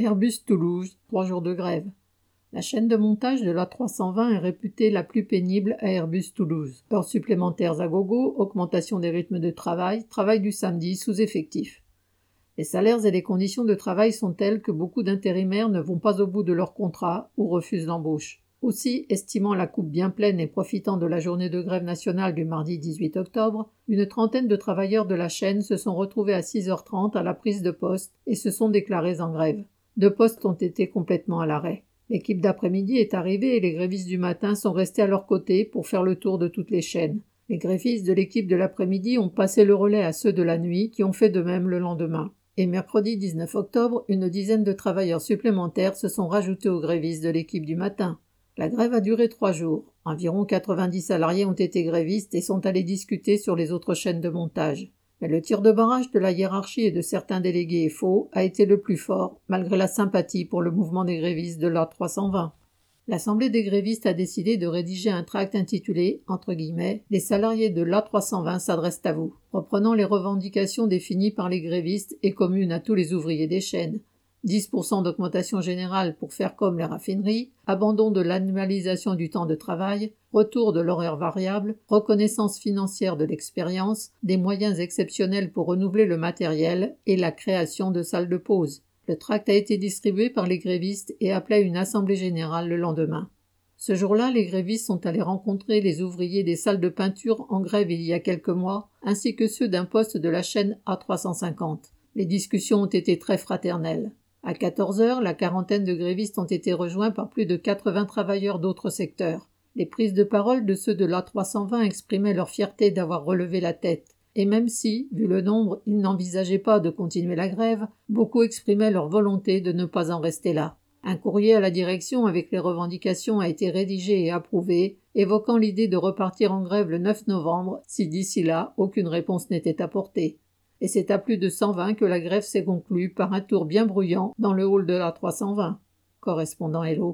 Airbus Toulouse, trois jours de grève. La chaîne de montage de l'A320 est réputée la plus pénible à Airbus Toulouse. Heures supplémentaires à gogo, augmentation des rythmes de travail, travail du samedi sous effectif. Les salaires et les conditions de travail sont tels que beaucoup d'intérimaires ne vont pas au bout de leur contrat ou refusent l'embauche. Aussi, estimant la coupe bien pleine et profitant de la journée de grève nationale du mardi 18 octobre, une trentaine de travailleurs de la chaîne se sont retrouvés à 6h30 à la prise de poste et se sont déclarés en grève. Deux postes ont été complètement à l'arrêt. L'équipe d'après-midi est arrivée et les grévistes du matin sont restés à leur côté pour faire le tour de toutes les chaînes. Les grévistes de l'équipe de l'après-midi ont passé le relais à ceux de la nuit qui ont fait de même le lendemain. Et mercredi 19 octobre, une dizaine de travailleurs supplémentaires se sont rajoutés aux grévistes de l'équipe du matin. La grève a duré trois jours. Environ 90 salariés ont été grévistes et sont allés discuter sur les autres chaînes de montage. Mais le tir de barrage de la hiérarchie et de certains délégués faux a été le plus fort, malgré la sympathie pour le mouvement des grévistes de l'A320. L'Assemblée des grévistes a décidé de rédiger un tract intitulé entre guillemets Les salariés de l'A320 s'adressent à vous, reprenant les revendications définies par les grévistes et communes à tous les ouvriers des chaînes, 10% d'augmentation générale pour faire comme les raffineries, abandon de l'annualisation du temps de travail, retour de l'horaire variable, reconnaissance financière de l'expérience, des moyens exceptionnels pour renouveler le matériel et la création de salles de pause. Le tract a été distribué par les grévistes et appelé une assemblée générale le lendemain. Ce jour-là, les grévistes sont allés rencontrer les ouvriers des salles de peinture en grève il y a quelques mois, ainsi que ceux d'un poste de la chaîne A350. Les discussions ont été très fraternelles. À 14 heures, la quarantaine de grévistes ont été rejoints par plus de 80 travailleurs d'autres secteurs. Les prises de parole de ceux de l'A320 exprimaient leur fierté d'avoir relevé la tête. Et même si, vu le nombre, ils n'envisageaient pas de continuer la grève, beaucoup exprimaient leur volonté de ne pas en rester là. Un courrier à la direction avec les revendications a été rédigé et approuvé, évoquant l'idée de repartir en grève le 9 novembre si d'ici là aucune réponse n'était apportée et c'est à plus de 120 que la grève s'est conclue par un tour bien bruyant dans le hall de la 320. Correspondant Hello.